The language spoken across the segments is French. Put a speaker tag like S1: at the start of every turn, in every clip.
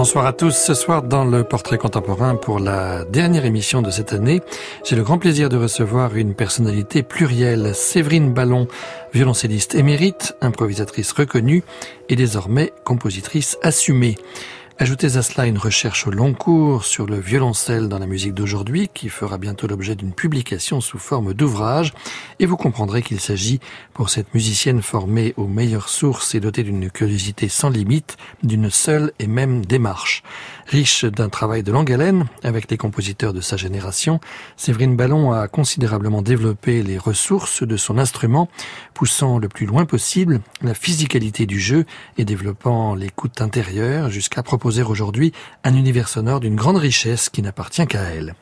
S1: Bonsoir à tous. Ce soir, dans le portrait contemporain, pour la dernière émission de cette année, j'ai le grand plaisir de recevoir une personnalité plurielle, Séverine Ballon, violoncelliste émérite, improvisatrice reconnue et désormais compositrice assumée. Ajoutez à cela une recherche au long cours sur le violoncelle dans la musique d'aujourd'hui qui fera bientôt l'objet d'une publication sous forme d'ouvrage et vous comprendrez qu'il s'agit pour cette musicienne formée aux meilleures sources et dotée d'une curiosité sans limite d'une seule et même démarche. Riche d'un travail de longue haleine avec les compositeurs de sa génération, Séverine Ballon a considérablement développé les ressources de son instrument, poussant le plus loin possible la physicalité du jeu et développant l'écoute intérieure jusqu'à proposer aujourd'hui un univers sonore d'une grande richesse qui n'appartient qu'à elle.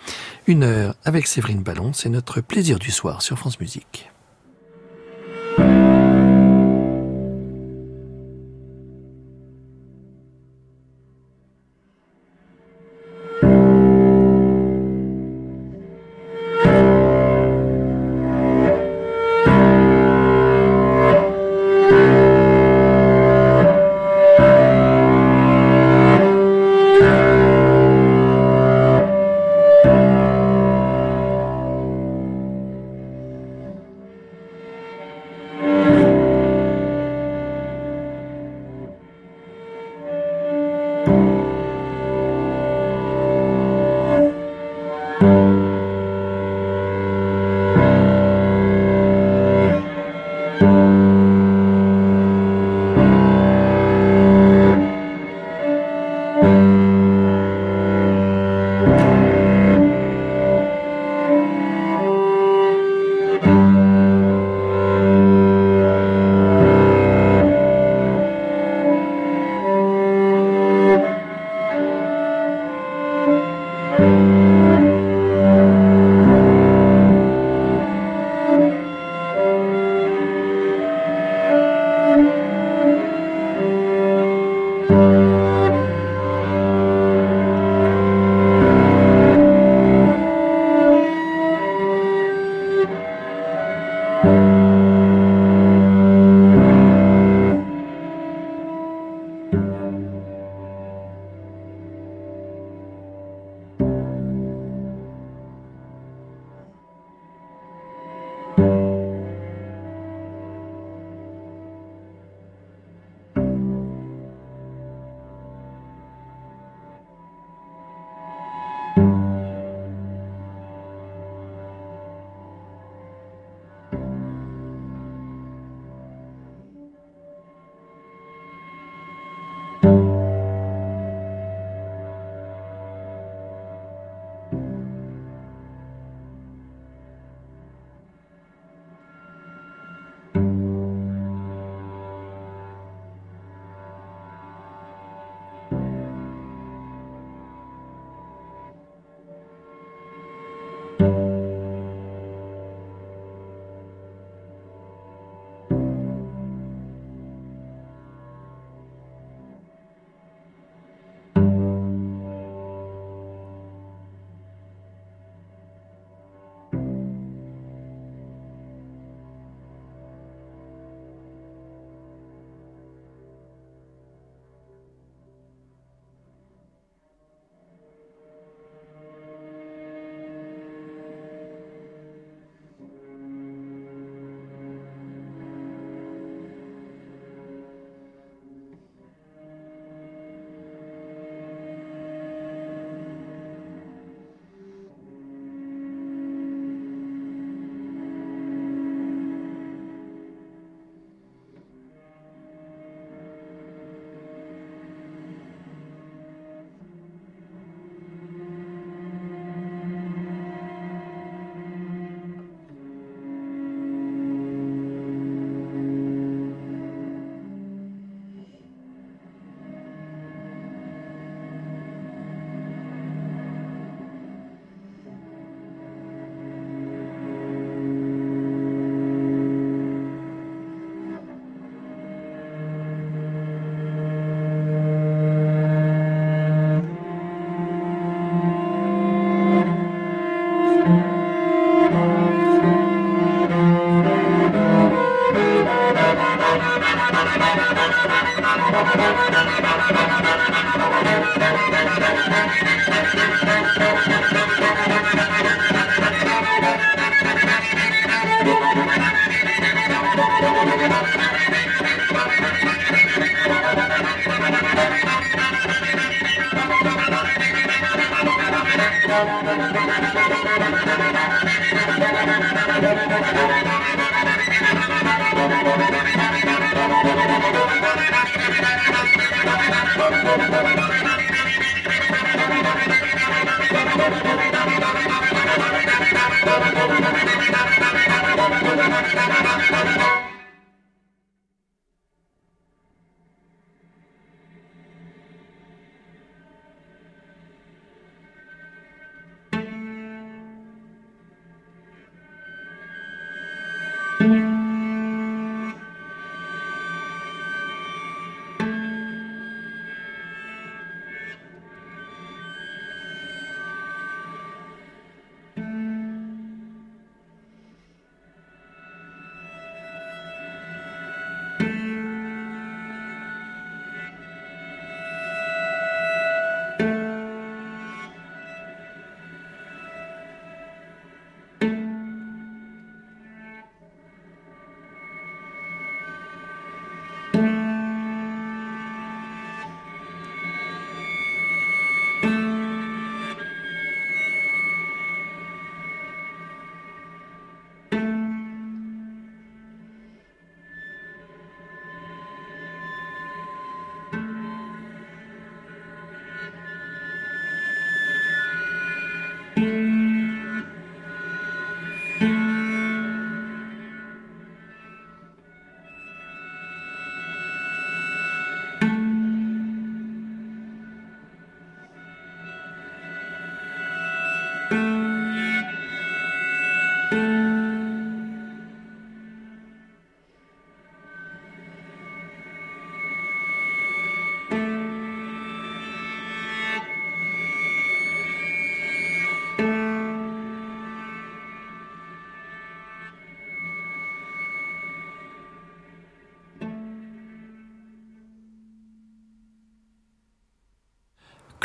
S1: Une heure avec Séverine Ballon, c'est notre plaisir du soir sur France Musique.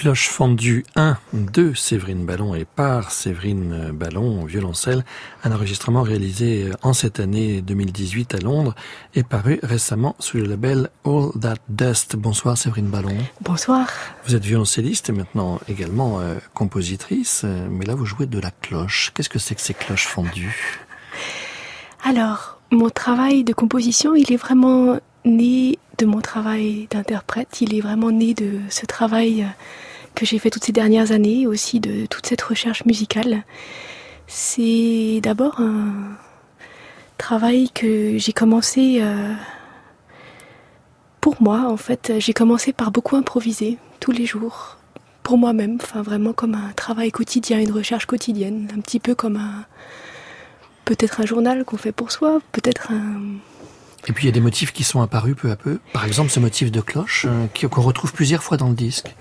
S1: Cloche fondue 1 de Séverine Ballon et par Séverine Ballon violoncelle, un enregistrement réalisé en cette année 2018 à Londres et paru récemment sous le label All That Dust. Bonsoir Séverine Ballon.
S2: Bonsoir.
S1: Vous êtes violoncelliste et maintenant également euh, compositrice, euh, mais là vous jouez de la cloche. Qu'est-ce que c'est que ces cloches fondues
S2: Alors, mon travail de composition, il est vraiment né de mon travail d'interprète. Il est vraiment né de ce travail que j'ai fait toutes ces dernières années, aussi de toute cette recherche musicale. C'est d'abord un travail que j'ai commencé euh, pour moi, en fait. J'ai commencé par beaucoup improviser tous les jours, pour moi-même, enfin vraiment comme un travail quotidien, une recherche quotidienne, un petit peu comme un peut-être un journal qu'on fait pour soi, peut-être un
S1: et puis il y a des motifs qui sont apparus peu à peu. Par exemple, ce motif de cloche euh, qu'on retrouve plusieurs fois dans le disque.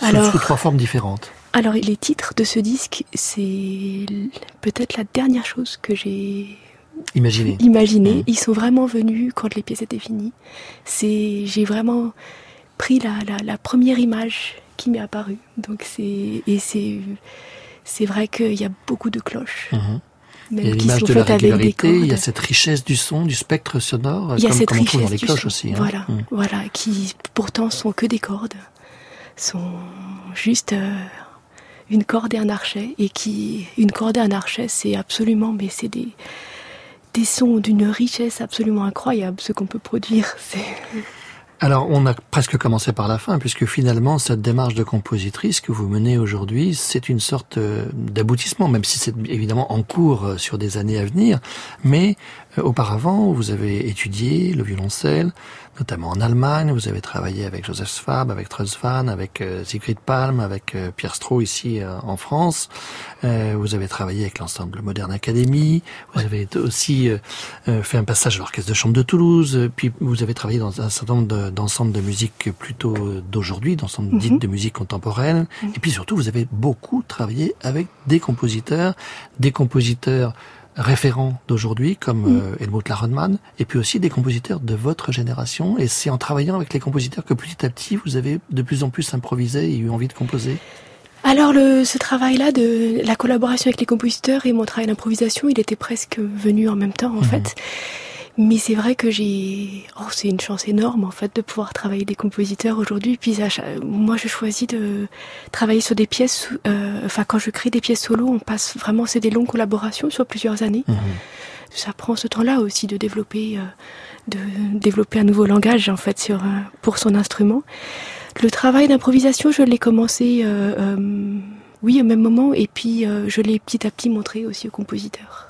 S1: Alors, sous, trois formes différentes.
S2: Alors les titres de ce disque, c'est peut-être la dernière chose que j'ai
S1: imaginé.
S2: Imaginé. Mmh. Ils sont vraiment venus quand les pièces étaient finies. C'est, j'ai vraiment pris la, la, première image qui m'est apparue. Donc c'est et c'est c'est vrai qu'il y a beaucoup de cloches. Mmh.
S1: il y a l'image de la régularité, il y a cette richesse du son, du spectre sonore,
S2: il y a cette
S1: comme
S2: richesse
S1: dans les cloches aussi. Hein.
S2: Voilà, mmh. voilà, qui pourtant sont que des cordes sont juste euh, une corde et un archet et qui une corde et un archet c'est absolument mais c'est des des sons d'une richesse absolument incroyable ce qu'on peut produire c'est
S1: alors, on a presque commencé par la fin, puisque finalement, cette démarche de compositrice que vous menez aujourd'hui, c'est une sorte euh, d'aboutissement, même si c'est évidemment en cours euh, sur des années à venir. Mais auparavant, vous avez étudié le violoncelle, notamment en Allemagne. Vous avez travaillé avec Joseph Svab, avec Van, avec euh, Sigrid Palm, avec euh, Pierre Stroh ici euh, en France. vous avez travaillé avec l'ensemble Moderne Academy. Vous avez aussi fait un passage à l'orchestre de chambre de Toulouse. Puis vous avez travaillé dans un certain nombre d'ensembles de, musique plutôt d'aujourd'hui, d'ensembles mm dites de musique contemporaine. Mhm. Et puis surtout, vous avez beaucoup travaillé avec des compositeurs, des compositeurs référents d'aujourd'hui comme mm. euh, Helmut Laronman et puis aussi des compositeurs de votre génération et c'est en travaillant avec les compositeurs que petit à petit vous avez de plus en plus improvisé et eu envie de composer
S2: alors le, ce travail-là de la collaboration avec les compositeurs et mon travail d'improvisation, il était presque venu en même temps en mm-hmm. fait. Mais c'est vrai que j'ai, oh, c'est une chance énorme en fait de pouvoir travailler des compositeurs aujourd'hui. Puis moi, je choisis de travailler sur des pièces. Euh, enfin, quand je crée des pièces solo, on passe vraiment, c'est des longues collaborations sur plusieurs années. Mhm. Ça prend ce temps-là aussi de développer, euh, de développer un nouveau langage en fait sur euh, pour son instrument. Le travail d'improvisation, je l'ai commencé, oui, au même moment, et puis je l'ai petit à petit montré aussi aux compositeurs.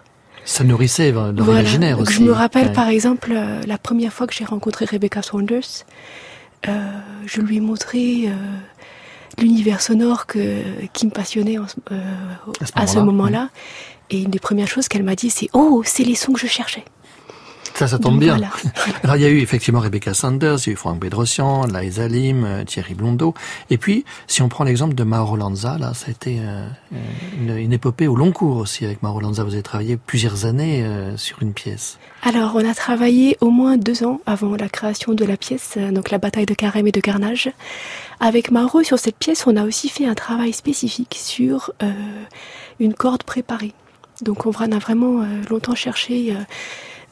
S1: Ça nourrissait l'imaginaire aussi.
S2: Je me rappelle par exemple euh, la première fois que j'ai rencontré Rebecca Saunders, euh, je lui ai montré euh, l'univers sonore que, qui me passionnait à ce moment-là. Et une des premières choses qu'elle m'a dit, c'est Oh, c'est les sons que je cherchais.
S1: Ça, ça tombe bien. Alors, il y a eu effectivement Rebecca Sanders, il y a eu Franck Bedrossian, Liza Lim, euh, Thierry Blondeau. Et puis, si on prend l'exemple de Mauro Lanza, là, ça a été euh, une, épopée au long cours aussi avec Mauro Lanza. Vous avez travaillé plusieurs années euh, sur une pièce.
S2: Alors, on a travaillé au moins deux ans avant la création de la pièce, donc la bataille de Carême et de Carnage. Avec Mauro, sur cette pièce, on a aussi fait un travail spécifique sur une corde préparée. Donc, on a vraiment longtemps cherché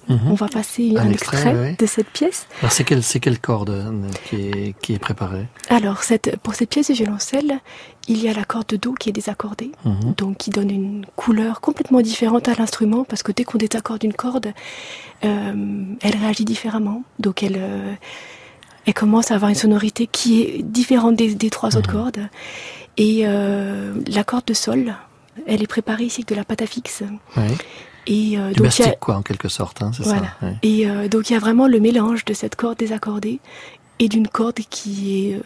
S2: Mhm. On va passer un, extrait, de cette pièce.
S1: Alors c'est quelle, c'est quelle corde euh, qui est, qui est préparée
S2: Alors cette, pour cette pièce de violoncelle, il y a la corde de Do qui est désaccordée, mhm. donc qui donne une couleur complètement différente à l'instrument parce que dès qu'on désaccorde une corde, euh, elle réagit différemment. Donc elle, euh, elle commence à avoir une sonorité qui est différente des, trois autres mhm. cordes. Et la corde de sol, elle est préparée ici avec de la pâte à fixe.
S1: Et euh, donc il quoi, en quelque sorte, hein, c'est ça.
S2: Et euh, donc il y a vraiment le mélange de cette corde désaccordée et d'une corde qui est euh,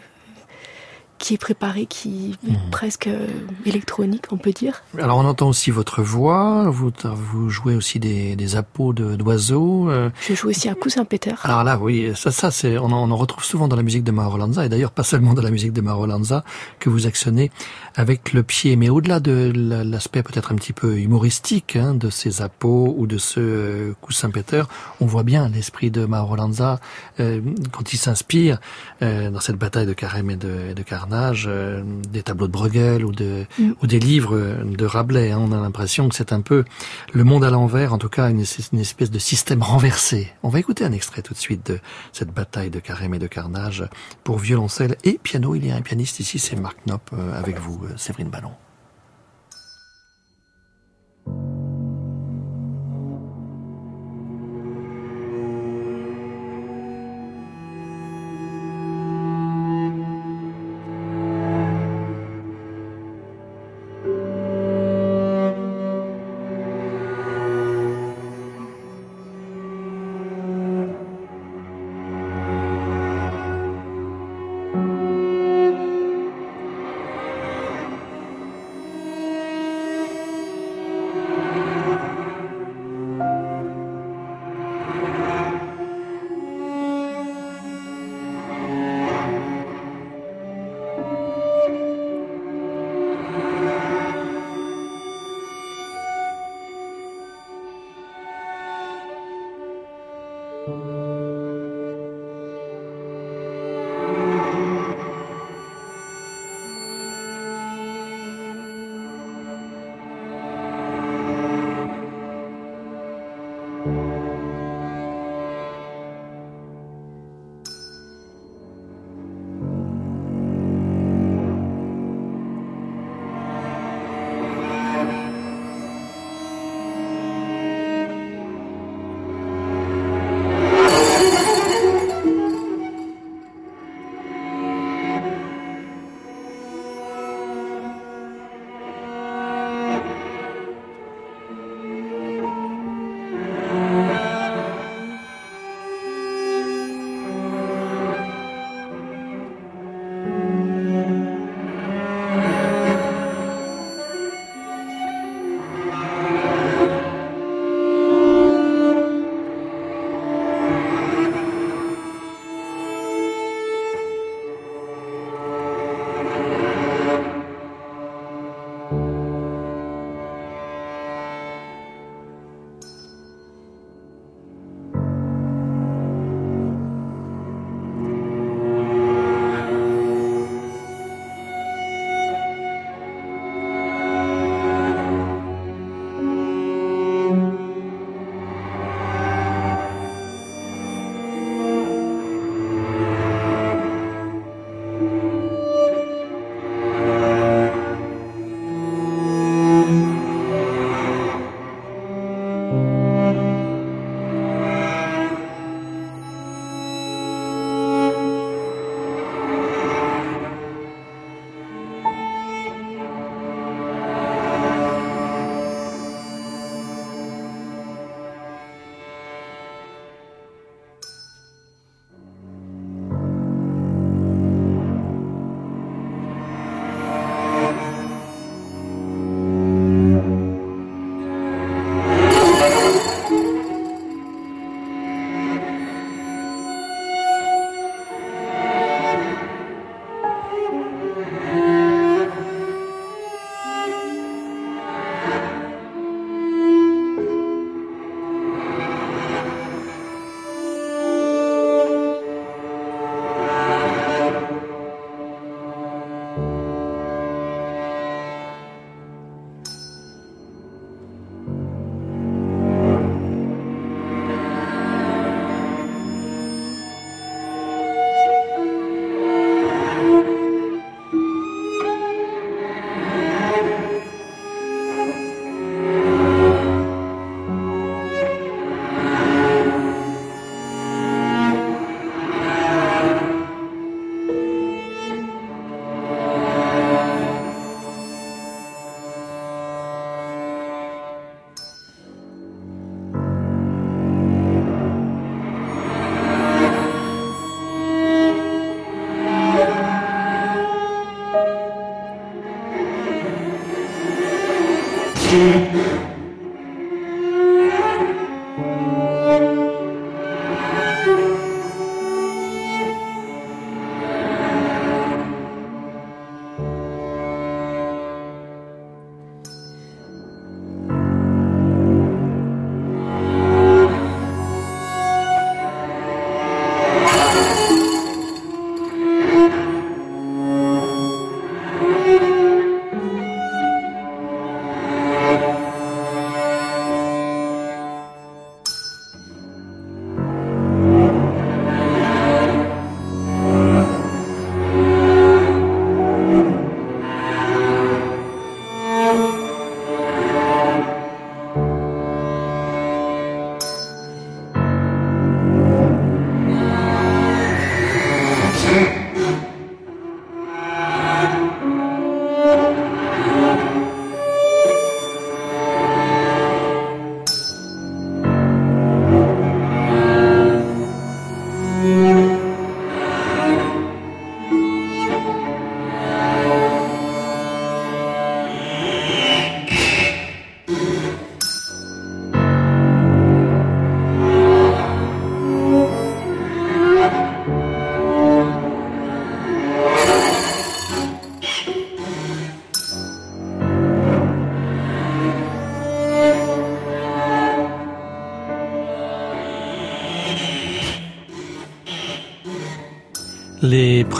S2: qui est préparé, qui est mhm. presque euh, électronique, on peut dire.
S1: Alors on entend aussi votre voix, vous, vous jouez aussi des, des appos d'oiseaux.
S2: Euh. Je joue aussi un coussin Peter.
S1: Alors là, oui, ça, ça c'est, on, en, on en retrouve souvent dans la musique de Mauro Lanza, et d'ailleurs pas seulement dans la musique de Mauro Lanza, que vous actionnez avec le pied. Mais au-delà de l'aspect peut-être un petit peu humoristique hein, de ces appos ou de ce euh, coussin Peter, on voit bien l'esprit de Mauro Lanza quand il s'inspire dans cette bataille de Carême et de, et de Carnage euh, des tableaux de Bruegel ou, de, mm. ou des livres de Rabelais. Hein. On a l'impression que c'est un peu le monde à l'envers, en tout cas une, espèce de système renversé. On va écouter un extrait tout de suite de cette bataille de carême et de carnage pour violoncelle et piano. Il y a un pianiste ici, c'est Marc Knopp euh, avec vous, euh, Séverine Ballon.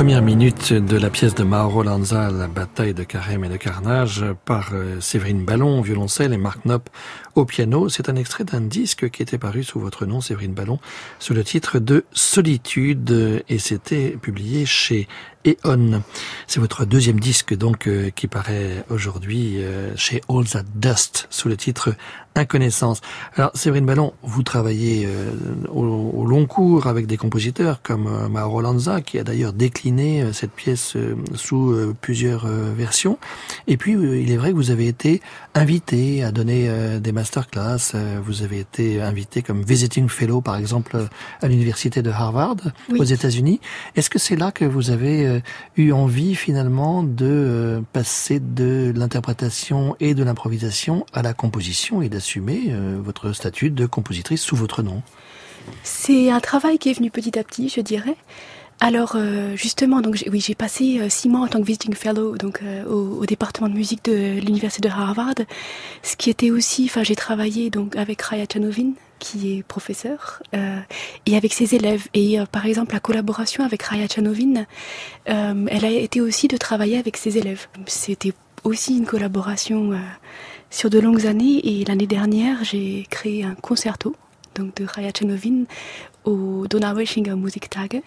S1: Premières minutes de la pièce de Mauro Lanza, La bataille de Carême et de Carnage, par euh, Séverine Ballon, violoncelle, et Marc Knopp au piano. C'est un extrait d'un disque qui était paru sous votre nom, Séverine Ballon, sous le titre de Solitude, et c'était publié chez Eon. C'est votre deuxième disque donc euh, qui paraît aujourd'hui euh, chez All That Dust sous le titre Inconnaissance. Alors Séverine Ballon, vous travaillez euh, au, long cours avec des compositeurs comme Mauro Lanza qui a d'ailleurs décliné cette pièce sous plusieurs versions. Et puis il est vrai que vous avez été invité à donner des masterclass. vous avez été invité comme visiting fellow par exemple à l'université de Harvard aux États-Unis. Est-ce que c'est là que vous avez euh, eu envie finalement de euh, passer de l'interprétation et de l'improvisation à la composition et d'assumer euh, votre statut de compositrice sous votre nom?
S2: C'est un travail qui est venu petit à petit, je dirais. Alors justement, donc oui, j'ai passé six mois en tant que visiting fellow donc au, département de musique de l'université de Harvard, ce qui était aussi, enfin j'ai travaillé donc avec Raya Chanovin, qui est professeur, euh, et avec ses élèves. Et euh, par exemple, la collaboration avec Raya Chanovin, euh, elle a été aussi de travailler avec ses élèves. C'était aussi une collaboration sur de longues années. Et l'année dernière, j'ai créé un concerto donc de Raya Chanovin au Donaueschinger Musiktage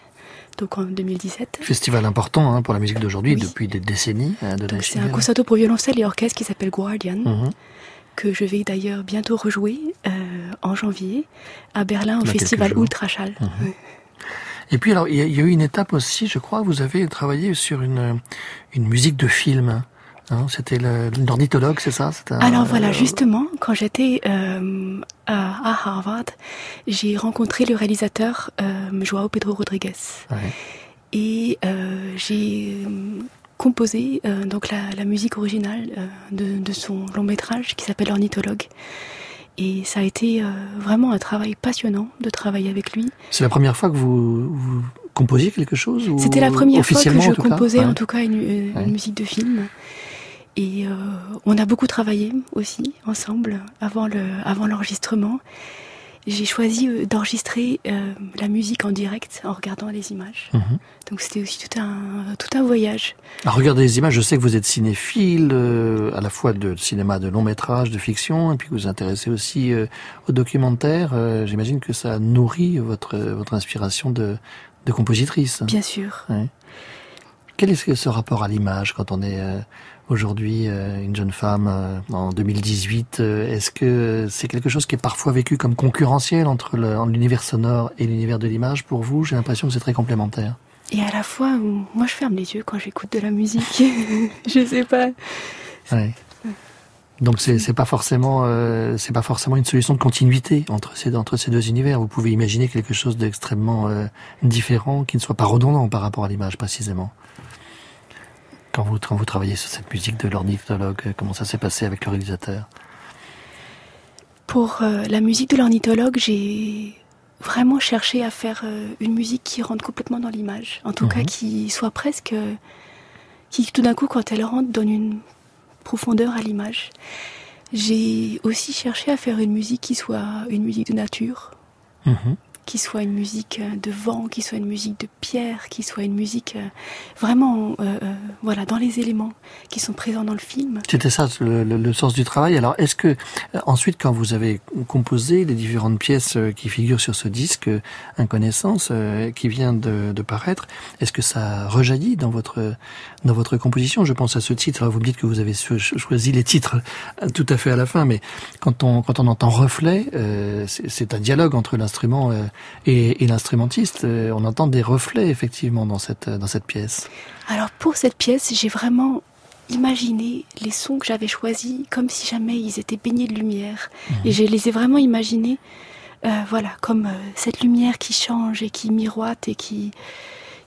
S2: donc en 2017.
S1: Festival important hein, pour la musique d'aujourd'hui depuis des décennies.
S2: c'est un concerto pour violoncelle et orchestre qui s'appelle Guardian. Mhm que je vais d'ailleurs bientôt rejouer euh, en janvier à Berlin au festival Ultraschall. Mhm.
S1: Et puis alors, il y, a eu une étape aussi, je crois, vous avez travaillé sur une, une musique de film. Hein, c'était l'ornithologue, c'est ça?
S2: Alors voilà, justement, quand j'étais euh, à, Harvard, j'ai rencontré le réalisateur euh, Joao Pedro Rodriguez. Et j'ai composé euh, donc la, musique originale euh, de, son long métrage qui s'appelle Ornithologue. Et ça a été euh, vraiment un travail passionnant de travailler avec lui.
S1: C'est la première fois que vous, composiez quelque chose
S2: C'était la première fois que je composais en tout cas une, musique de film. Et on a beaucoup travaillé aussi ensemble avant le avant l'enregistrement j'ai choisi euh, d'enregistrer euh, la musique en direct en regardant les images. Mhm. Donc c'était aussi tout un, tout un voyage.
S1: À regarder les images, je sais que vous êtes cinéphile, euh, à la fois de cinéma de long métrage, de fiction, et puis que vous vous intéressez aussi au documentaire. J'imagine que ça nourrit votre, votre inspiration de, de compositrice.
S2: Bien sûr.
S1: Quel est ce rapport à l'image quand on est aujourd'hui euh, une jeune femme euh, en 2018 euh, Est-ce que c'est quelque chose qui est parfois vécu comme concurrentiel entre l'univers sonore et l'univers de l'image pour vous? J'ai l'impression que c'est très complémentaire.
S2: Et à la fois, moi je ferme les yeux quand j'écoute de la musique. je sais pas.
S1: Donc c'est pas forcément c'est pas forcément une solution de continuité entre ces entre ces deux univers. Vous pouvez imaginer quelque chose d'extrêmement différent qui ne soit pas redondant par rapport à l'image précisément. Quand vous, vous travaillez sur cette musique de l'ornithologue, euh, comment ça s'est passé avec le réalisateur?
S2: Pour euh, la musique de l'ornithologue, j'ai vraiment cherché à faire euh, une musique qui rentre complètement dans l'image. En tout cas, mhm. qui soit presque. qui tout d'un coup, quand elle rentre, donne une profondeur à l'image. J'ai aussi cherché à faire une musique qui soit une musique de nature. Mhm qui soit une musique euh, de vent, qui soit une musique de pierre, qui soit une musique euh, vraiment euh, voilà dans les éléments qui sont présents dans le film.
S1: C'était ça le, sens du travail. Alors est-ce que ensuite quand vous avez composé les différentes pièces qui figurent sur ce disque Inconnaissance qui vient de, de paraître, est-ce que ça rejaillit dans votre dans votre composition Je pense à ce titre. vous me dites que vous avez choisi les titres tout à fait à la fin, mais quand on quand on entend reflet, c'est un dialogue entre l'instrument et, l'instrumentiste, euh, on entend des reflets effectivement dans cette, dans cette pièce.
S2: Alors pour cette pièce, j'ai vraiment imaginé les sons que j'avais choisis comme si jamais ils étaient baignés de lumière. Mhm. Et je les ai vraiment imaginés, euh, voilà, comme euh, cette lumière qui change et qui miroite et qui,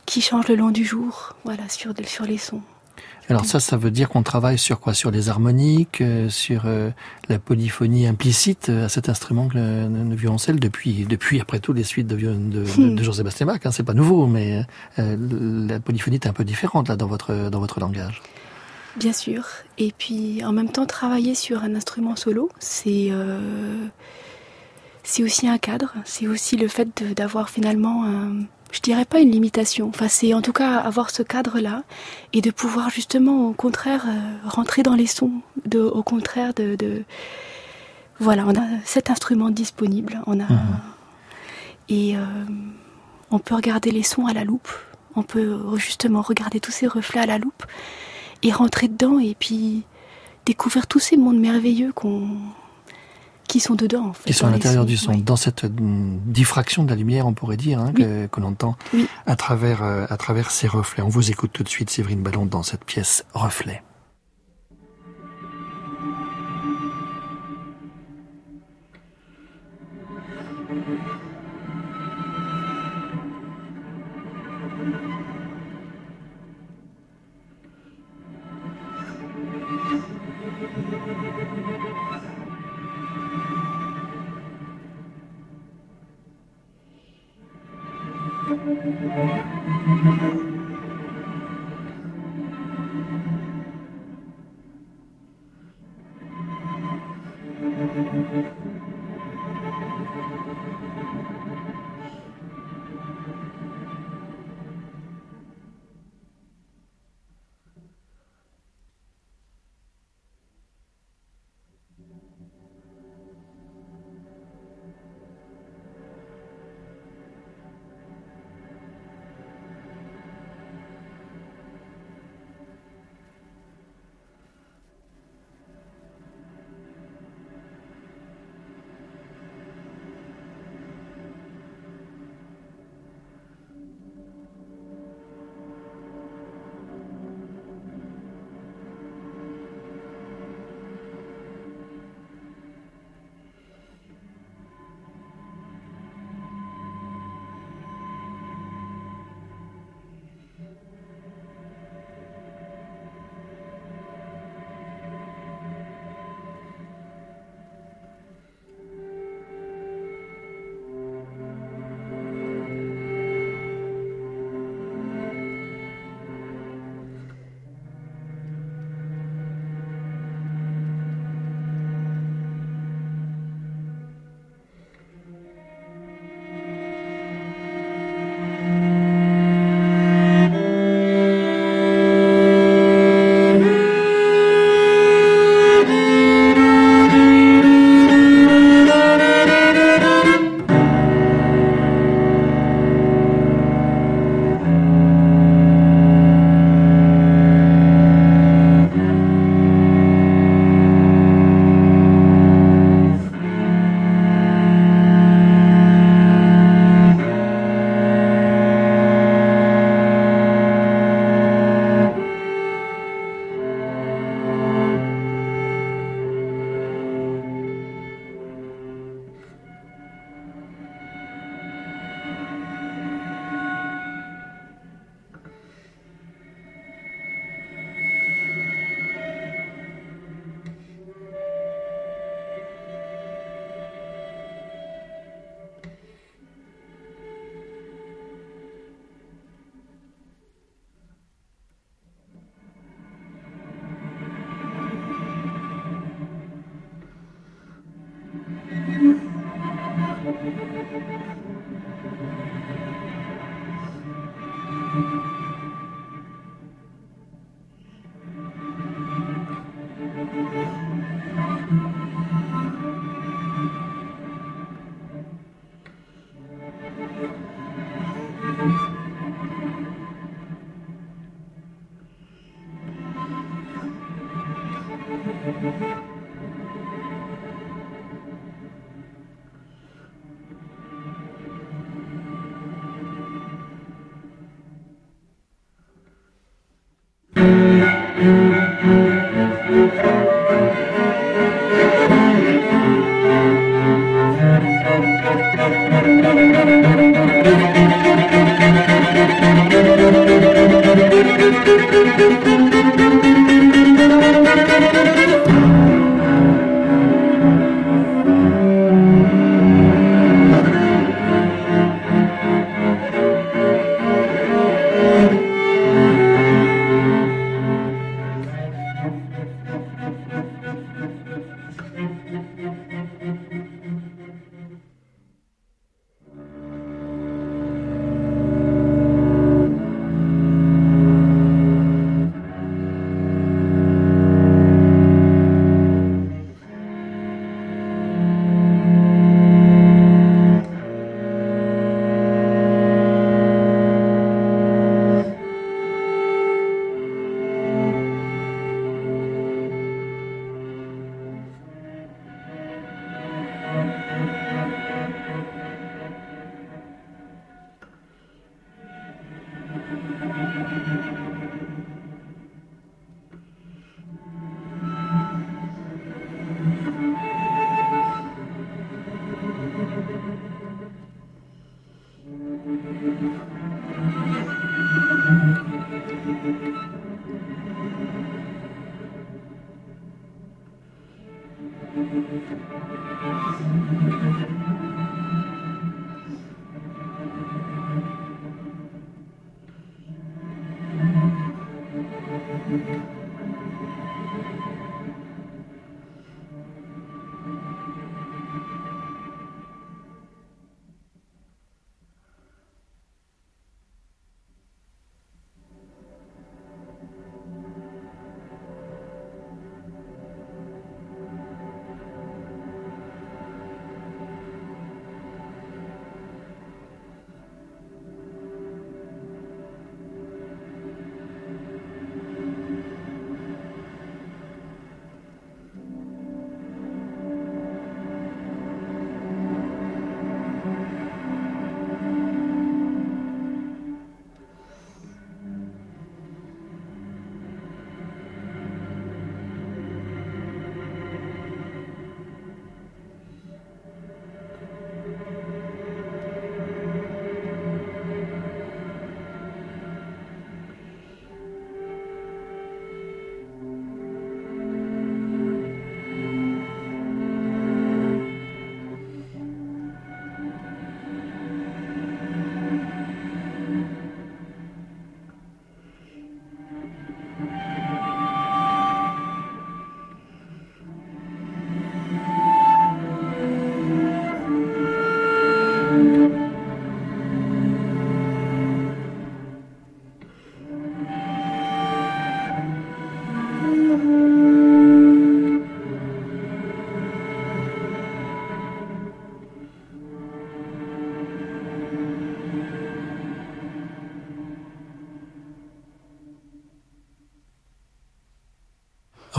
S2: qui change le long du jour, voilà, sur, sur les sons.
S1: Alors ça, ça veut dire qu'on travaille sur quoi? Sur les harmoniques, euh, sur euh, la polyphonie implicite euh, à cet instrument que le, violoncelle depuis, depuis après tout les suites de, de, de, de Jean-Sébastien Bach. Hein, c'est pas nouveau, mais la polyphonie est un peu différente là dans votre dans votre langage.
S2: Bien sûr. Et puis en même temps, travailler sur un instrument solo, c'est c'est aussi un cadre. C'est aussi le fait d'avoir finalement un je dirais pas une limitation. Enfin, c'est en tout cas avoir ce cadre-là et de pouvoir justement, au contraire, euh, rentrer dans les sons. De, au contraire, de, de, voilà, on a cet instrument disponible. On a
S1: Mhm.
S2: et euh, on peut regarder les sons à la loupe. On peut euh, justement regarder tous ces reflets à la loupe et rentrer dedans et puis découvrir tous ces mondes merveilleux qu'on qui sont dedans. En fait,
S1: Qui sont à l'intérieur du son,
S2: oui.
S1: dans cette mm, diffraction de la lumière, on pourrait dire, hein,
S2: Oui.
S1: que, que l'on entend
S2: Oui.
S1: à travers euh, à travers ces reflets. On vous écoute tout de suite, Séverine Ballon, dans cette pièce Reflet.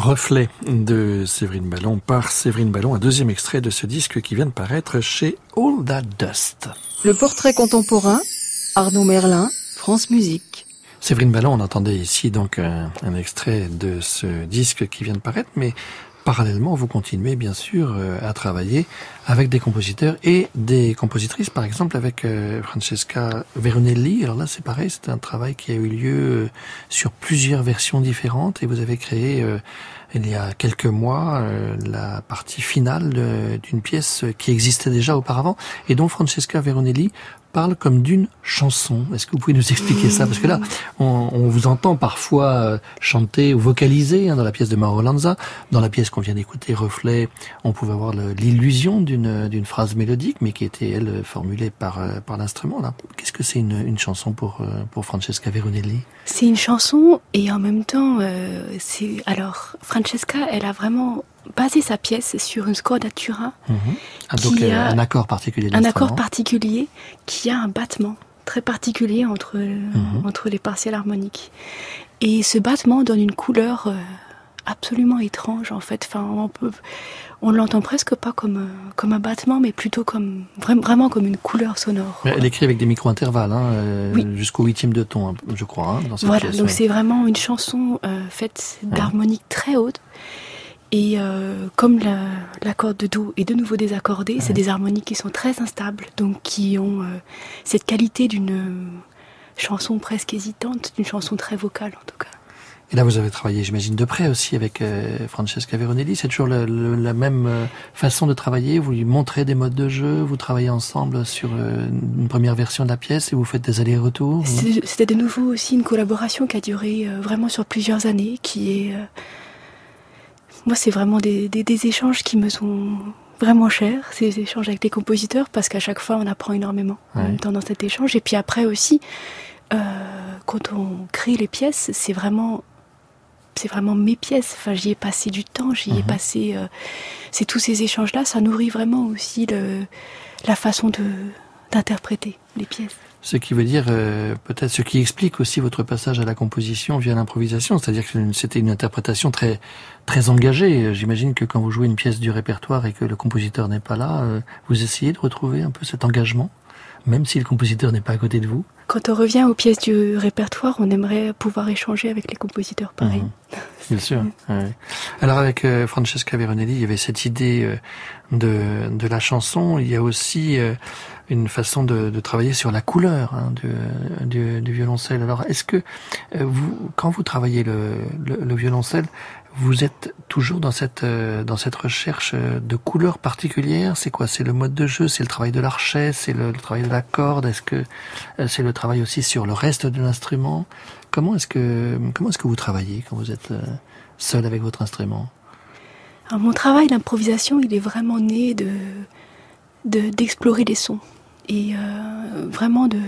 S1: Reflet de Séverine Ballon par Séverine Ballon, un deuxième extrait de ce disque qui vient de paraître chez All That Dust.
S3: Le portrait contemporain, Arnaud Merlin, France Musique.
S1: Séverine Ballon, on entendait ici donc un, un, extrait de ce disque qui vient de paraître, mais parallèlement, vous continuez bien sûr euh, à travailler avec des compositeurs et des compositrices, par exemple avec euh, Francesca Veronelli. Alors là, c'est pareil, c'est un travail qui a eu lieu euh, sur plusieurs versions différentes et vous avez créé il y a quelques mois la partie finale d'une pièce qui existait déjà auparavant et dont Francesca Veronelli parle comme d'une chanson. Est-ce que vous pouvez nous expliquer ça? Parce que là, on, vous entend parfois euh, chanter ou vocaliser hein, dans la pièce de Mauro Lanza, dans la pièce qu'on vient d'écouter, Reflet, on pouvait avoir l'illusion d'une phrase mélodique, mais qui était elle formulée par euh, par l'instrument. Qu'est-ce que c'est une, une chanson pour euh, pour Francesca Veronelli?
S2: C'est une chanson et en même temps, c'est alors Francesca, elle a vraiment basé sa pièce sur une scordatura.
S1: Mmh. Ah, donc a un accord particulier.
S2: Un accord particulier qui a un battement très particulier entre, mmh. entre les partiels harmoniques. Et ce battement donne une couleur euh, absolument étrange en fait. Enfin, on peut, on l'entend presque pas comme comme un battement, mais plutôt comme vraiment comme une couleur sonore.
S1: Elle écrit avec des micro-intervalles, hein, euh, oui. jusqu'au huitième de ton, je crois. Hein, dans cette
S2: voilà,
S1: pièce,
S2: donc
S1: ouais.
S2: c'est vraiment une chanson euh, faite d'harmoniques très hautes. Et euh, comme l'accord la de Do est de nouveau désaccordé, ouais. c'est des harmonies qui sont très instables, donc qui ont euh, cette qualité d'une chanson presque hésitante, d'une chanson très vocale en tout cas.
S1: Et là, vous avez travaillé, j'imagine, de près aussi avec euh, Francesca Veronelli. C'est toujours la même euh, façon de travailler. Vous lui montrez des modes de jeu, vous travaillez ensemble sur euh, une première version de la pièce et vous faites des allers-retours.
S2: C'était de nouveau aussi une collaboration qui a duré euh, vraiment sur plusieurs années, qui est euh, moi, c'est vraiment des, des, des, échanges qui me sont vraiment chers, ces échanges avec les compositeurs, parce qu'à chaque fois, on apprend énormément ouais. en même temps dans cet échange. Et puis après aussi, euh, quand on crée les pièces, c'est vraiment c'est vraiment mes pièces. Enfin, j'y ai passé du temps, j'y ai
S1: Mhm.
S2: passé. Euh, c'est tous ces échanges-là, ça nourrit vraiment aussi le, la façon de d'interpréter les pièces.
S1: Ce qui veut dire euh, peut-être ce qui explique aussi votre passage à la composition via l'improvisation, c'est-à-dire que c'était une interprétation très très engagée. J'imagine que quand vous jouez une pièce du répertoire et que le compositeur n'est pas là, euh, vous essayez de retrouver un peu cet engagement, même si le compositeur n'est pas à côté de vous.
S2: Quand on revient aux pièces du répertoire, on aimerait pouvoir échanger avec les compositeurs pareil.
S1: Mhm. Bien sûr. Ouais. Alors avec euh, Francesca Veronelli, il y avait cette idée euh, de, de la chanson. Il y a aussi euh, une façon de, de, travailler sur la couleur hein, du, du, du, violoncelle. Alors est-ce que vous, quand vous travaillez le, le, le, violoncelle, vous êtes toujours dans cette euh, dans cette recherche de couleurs particulières? C'est quoi? C'est le mode de jeu? C'est le travail de l'archet? C'est le, travail de la corde? Est-ce que euh, c'est le travail aussi sur le reste de l'instrument? Comment est-ce que comment est-ce que vous travaillez quand vous êtes euh, seul avec votre instrument?
S2: Mon travail d'improvisation, il est vraiment né de d'explorer de, les sons et euh, vraiment de,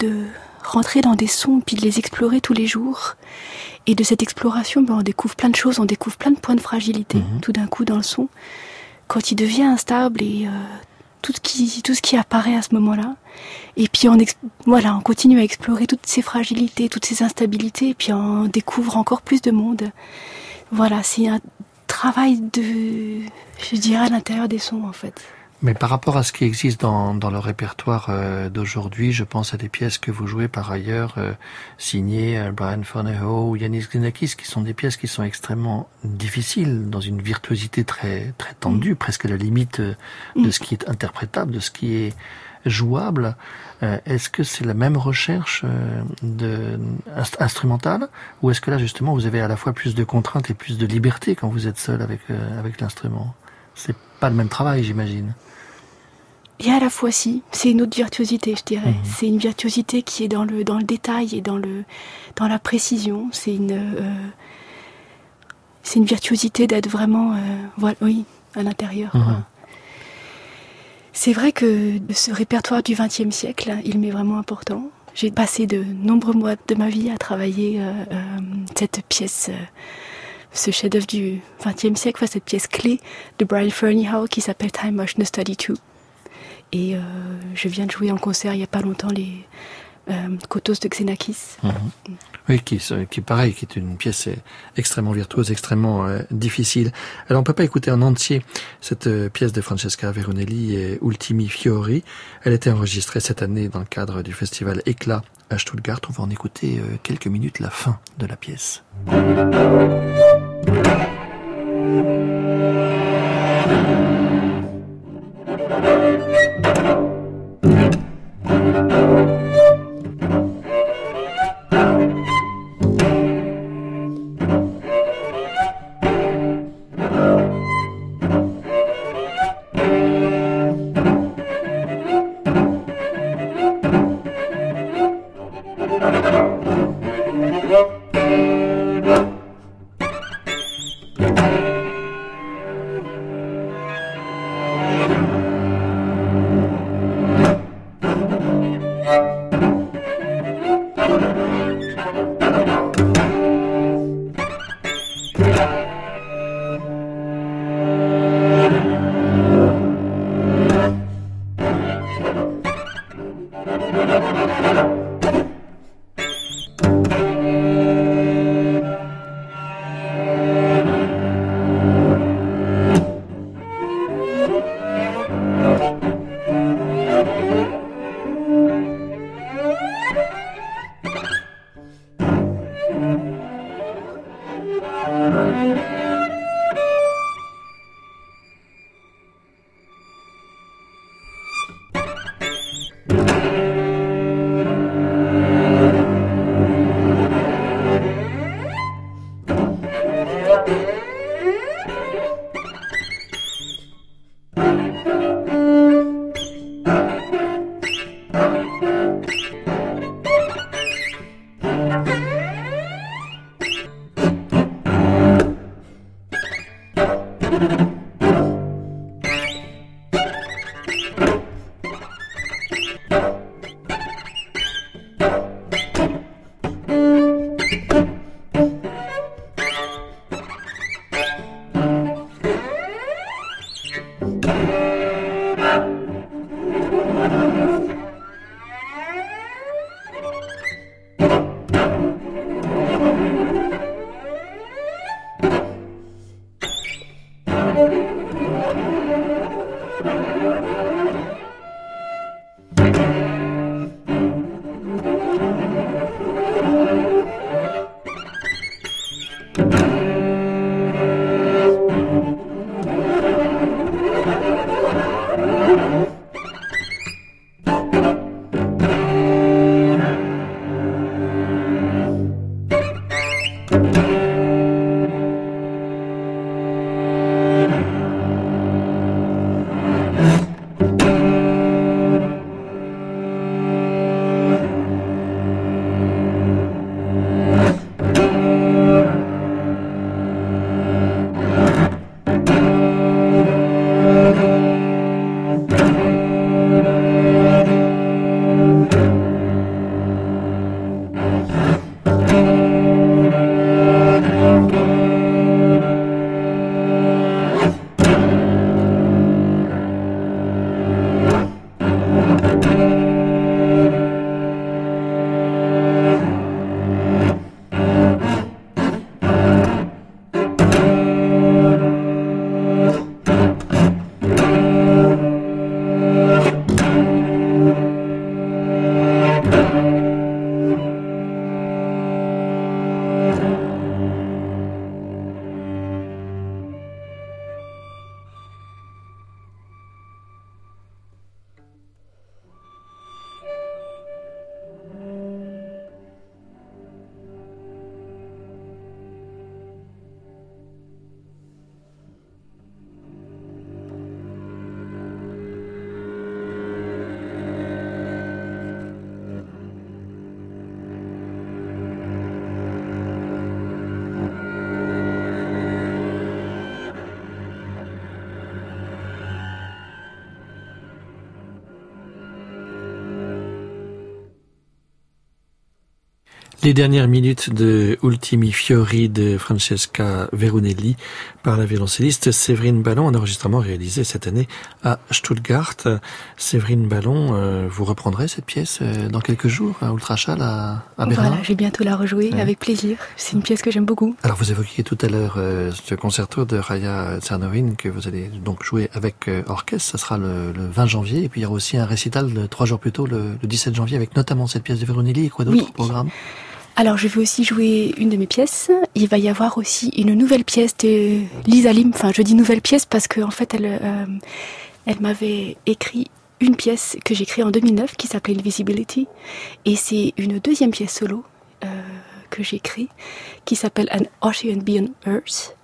S2: de rentrer dans des sons puis de les explorer tous les jours. Et de cette exploration, ben, on découvre plein de choses, on découvre plein de points de fragilité
S1: Mhm.
S2: tout d'un coup dans le son. Quand il devient instable et euh, tout ce qui tout ce qui apparaît à ce moment-là. Et puis on voilà, on continue à explorer toutes ces fragilités, toutes ces instabilités, et puis on découvre encore plus de monde. Voilà, c'est un travail de, je dirais, à l'intérieur des sons en fait.
S1: Mais par rapport à ce qui existe dans, dans le répertoire euh, d'aujourd'hui, je pense à des pièces que vous jouez par ailleurs, euh, signées euh, Brian Forneho ou Yanis Xenakis, qui sont des pièces qui sont extrêmement difficiles, dans une virtuosité très très tendue, mmh. presque à la limite euh, de mmh. ce qui est interprétable, de ce qui est jouable. Euh, est-ce que c'est la même recherche euh, de, inst instrumentale ou est-ce que là justement vous avez à la fois plus de contraintes et plus de liberté quand vous êtes seul avec euh, avec l'instrument? C'est pas le même travail, j'imagine.
S2: Et à la fois si, c'est une autre virtuosité, je dirais. Mmh. C'est une virtuosité qui est dans le dans le détail et dans le dans la précision. C'est une euh, c'est une virtuosité d'être vraiment euh, voilà, oui à l'intérieur.
S1: Mmh.
S2: C'est vrai que ce répertoire du XXe siècle, il m'est vraiment important. J'ai passé de nombreux mois de ma vie à travailler euh, cette pièce, ce chef-d'œuvre du XXe siècle, cette pièce clé de Brian Ferneyhough qui s'appelle Time Motion Study 2. Et euh, je viens de jouer en concert il n'y a pas longtemps les euh, Kotos de Xenakis.
S1: Mhm. Oui, qui, euh, qui pareil, qui est une pièce euh, extrêmement virtuose, extrêmement euh, difficile. Alors on ne peut pas écouter en entier cette pièce de Francesca Veronelli et Ultimi Fiori. Elle a été enregistrée cette année dans le cadre du festival Éclat à Stuttgart. On va en écouter quelques minutes la fin de la pièce. Thank you. Les dernières minutes de Ultimi Fiori de Francesca Verunelli par la violoncelliste Séverine Ballon, un enregistrement réalisé cette année à Stuttgart. Séverine Ballon, euh, vous reprendrez cette pièce euh, dans quelques jours à Ultrachal à, à Berlin?
S2: Voilà, j'ai bientôt la rejouer avec plaisir. C'est une pièce que j'aime beaucoup.
S1: Alors vous évoquiez tout à l'heure euh, ce concerto de Raya Tsarnovin que vous allez donc jouer avec orchestre. Ça sera le, 20 janvier. Et puis il y aura aussi un récital de, trois jours plus tôt, le, 17 janvier, avec notamment cette pièce de Verunelli et quoi d'autre au programme?
S2: Alors, je vais aussi jouer une de mes pièces. Il va y avoir aussi une nouvelle pièce de Lisa Lim. Enfin, je dis nouvelle pièce parce qu'en en fait, elle, euh, elle m'avait écrit une pièce que j'ai créée en 2009 qui s'appelait Invisibility. Et c'est une deuxième pièce solo euh, que j'ai écrite qui s'appelle An Ocean Beyond Earth,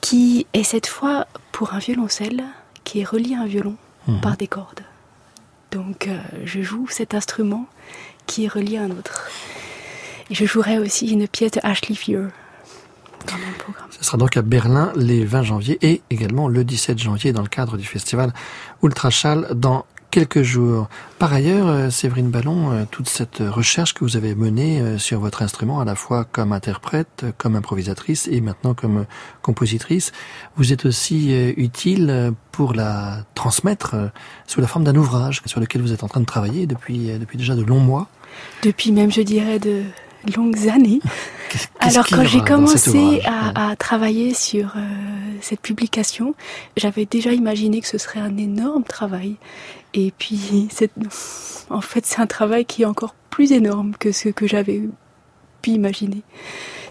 S2: qui est cette fois pour un violoncelle qui est relié à un violon mhm. par des cordes. Donc, euh, je joue cet instrument qui est relié à un autre. Et je jouerai aussi une pièce de Ashley Fear dans mon programme.
S1: Ce sera donc à Berlin les 20 janvier et également le 17 janvier dans le cadre du festival Ultrachal dans quelques jours. Par ailleurs, euh, Séverine Ballon, euh, toute cette recherche que vous avez menée euh, sur votre instrument, à la fois comme interprète, comme improvisatrice et maintenant comme compositrice, vous êtes aussi utile pour la transmettre sous la forme d'un ouvrage sur lequel vous êtes en train de travailler depuis, depuis déjà de longs mois.
S2: Depuis même, je dirais, de longues années. Alors quand j'ai commencé à, travailler sur euh, cette publication, j'avais déjà imaginé que ce serait un énorme travail. Et puis, en fait, c'est un travail qui est encore plus énorme que ce que j'avais pu imaginer.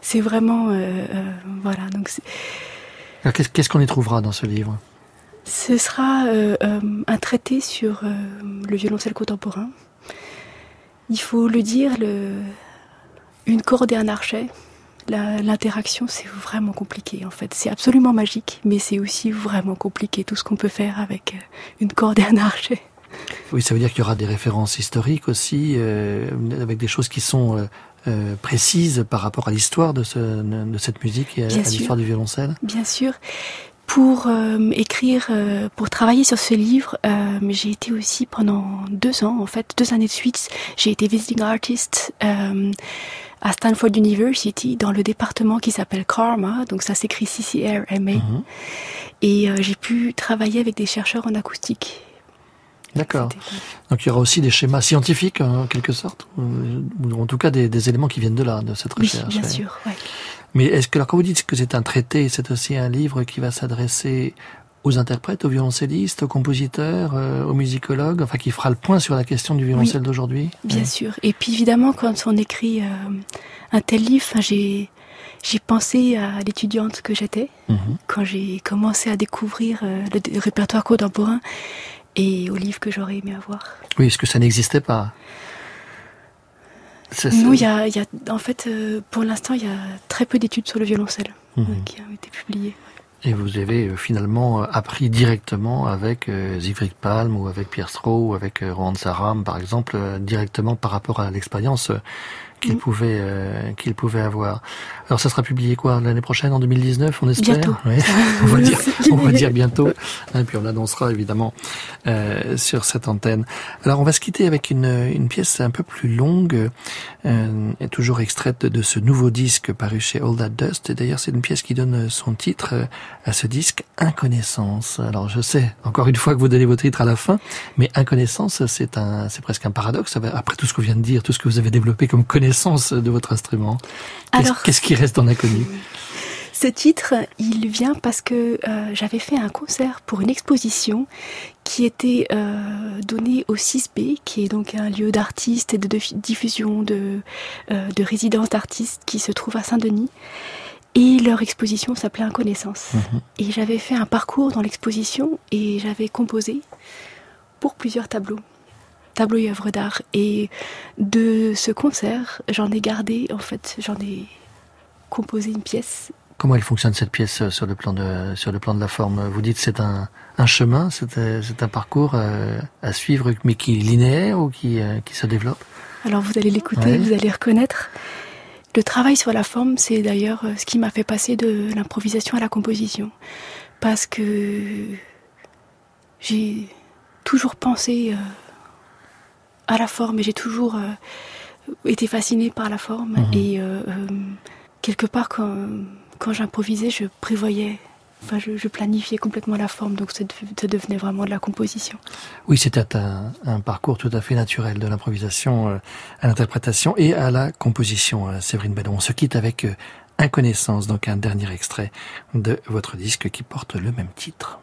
S2: C'est vraiment, euh, euh, voilà. Donc,
S1: qu'est-ce qu'on y trouvera dans ce livre?
S2: Ce sera un traité sur le violoncelle contemporain. Il faut le dire, le, une corde et un archet, l'interaction c'est vraiment compliqué en fait. C'est absolument magique, mais c'est aussi vraiment compliqué tout ce qu'on peut faire avec euh, une corde et un archet.
S1: Oui, ça veut dire qu'il y aura des références historiques aussi, euh, avec des choses qui sont euh, précises par rapport à l'histoire de, ce, de cette musique et à, l'histoire du violoncelle.
S2: Bien sûr. Pour écrire, pour travailler sur ce livre, j'ai été aussi pendant deux ans, en fait, deux années de suite, j'ai été visiting artist à Stanford University dans le département qui s'appelle Karma, donc ça s'écrit C-C-R-M-A. Mhm. Et euh, j'ai pu travailler avec des chercheurs en acoustique.
S1: D'accord. Donc il y aura aussi des schémas scientifiques en quelque sorte, ou en tout cas des, éléments qui viennent de là, de cette recherche.
S2: Oui, bien sûr. Ouais.
S1: Mais est-ce que alors quand vous dites que c'est un traité, c'est aussi un livre qui va s'adresser aux interprètes, aux violoncellistes, aux compositeurs, euh, aux musicologues, enfin qui fera le point sur la question du violoncelle d'aujourd'hui.
S2: Bien sûr. Et puis évidemment, quand on écrit euh, un tel livre, j'ai j'ai pensé à l'étudiante que j'étais mhm. quand j'ai commencé à découvrir euh, le, répertoire contemporain et aux livres que j'aurais aimé avoir.
S1: Oui, parce que ça n'existait pas.
S2: Nous, il y a, y a, en fait, pour l'instant, il y a très peu d'études sur le violoncelle mhm. qui ont été publiées.
S1: Et vous avez euh, finalement euh, appris directement avec euh, Zivrik Palm ou avec Pierre Stroh ou avec Rohan Saram, par exemple, directement par rapport à l'expérience qu'il mm. pouvait qu'il pouvait avoir. Alors ça sera publié quoi l'année prochaine en 2019 on espère?
S2: Bientôt.
S1: on va dire on va dire bientôt et puis on l'annoncera évidemment euh, sur cette antenne. Alors on va se quitter avec une une pièce un peu plus longue euh, et toujours extraite de ce nouveau disque paru chez All That Dust et d'ailleurs c'est une pièce qui donne son titre euh, à ce disque Inconnaissance. Alors je sais encore une fois que vous donnez votre titre à la fin mais Inconnaissance c'est un c'est presque un paradoxe après tout ce qu'on vient de dire, tout ce que vous avez développé comme connaissance de votre instrument. Qu'est-ce qui reste en inconnu?
S2: Ce titre, il vient parce que euh, j'avais fait un concert pour une exposition qui était euh, donnée au 6B, qui est donc un lieu d'artistes et de, diffusion de, euh, de résidence d'artistes qui se trouve à Saint-Denis. Et leur exposition s'appelait Inconnaissance. Mhm. Et j'avais fait un parcours dans l'exposition et j'avais composé pour plusieurs tableaux tableaux et œuvres d'art. Et de ce concert, j'en ai gardé, en fait, j'en ai composé une pièce.
S1: Comment elle fonctionne cette pièce euh, sur le plan de, sur le plan de la forme? Vous dites c'est un, un chemin, c'est euh, un parcours euh, à suivre, mais qui est linéaire ou qui, qui se développe?
S2: Alors vous allez l'écouter, vous allez reconnaître. Le travail sur la forme, c'est d'ailleurs ce qui m'a fait passer de l'improvisation à la composition. Parce que j'ai toujours pensé à la forme et j'ai toujours été fascinée par la forme
S1: Mhm.
S2: et euh, euh, quelque part quand, quand j'improvisais, je prévoyais, enfin je, je planifiais complètement la forme, donc ça, dev- ça devenait vraiment de la composition.
S1: Oui, c'était un, un parcours tout à fait naturel de l'improvisation euh, à l'interprétation et à la composition, euh, Séverine Ballon. On se quitte avec euh, Inconnaissance, donc un dernier extrait de votre disque qui porte le même titre.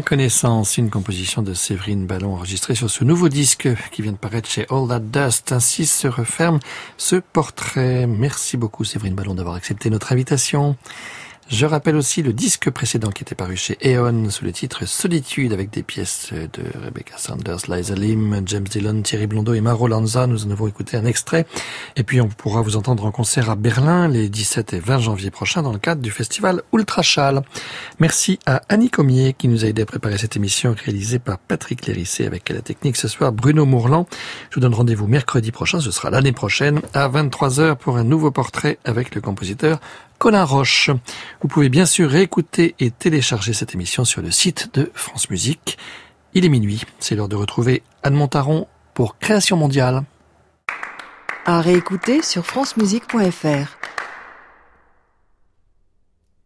S1: Inconnaissance, une composition de Séverine Ballon enregistrée sur ce nouveau disque qui vient de paraître chez All That Dust. Ainsi se referme ce portrait. Merci beaucoup Séverine Ballon d'avoir accepté notre invitation. Je rappelle aussi le disque précédent qui était paru chez Eon sous le titre Solitude avec des pièces de Rebecca Sanders, Liza Lim, James Dillon, Thierry Blondeau et Maro Lanza. Nous en avons écouté un extrait. Et puis on pourra vous entendre en concert à Berlin les 17 et 20 janvier prochains dans le cadre du festival Ultrachal. Merci à Annie Comier qui nous a aidé à préparer cette émission réalisée par Patrick Lérissé avec la technique ce soir Bruno Mourlan. Je vous donne rendez-vous mercredi prochain, ce sera l'année prochaine à 23h pour un nouveau portrait avec le compositeur Colin Roche. Vous pouvez bien sûr réécouter et télécharger cette émission sur le site de France Musique. Il est minuit, c'est l'heure de retrouver Anne Montaron pour Création mondiale.
S3: À réécouter sur francemusique.fr.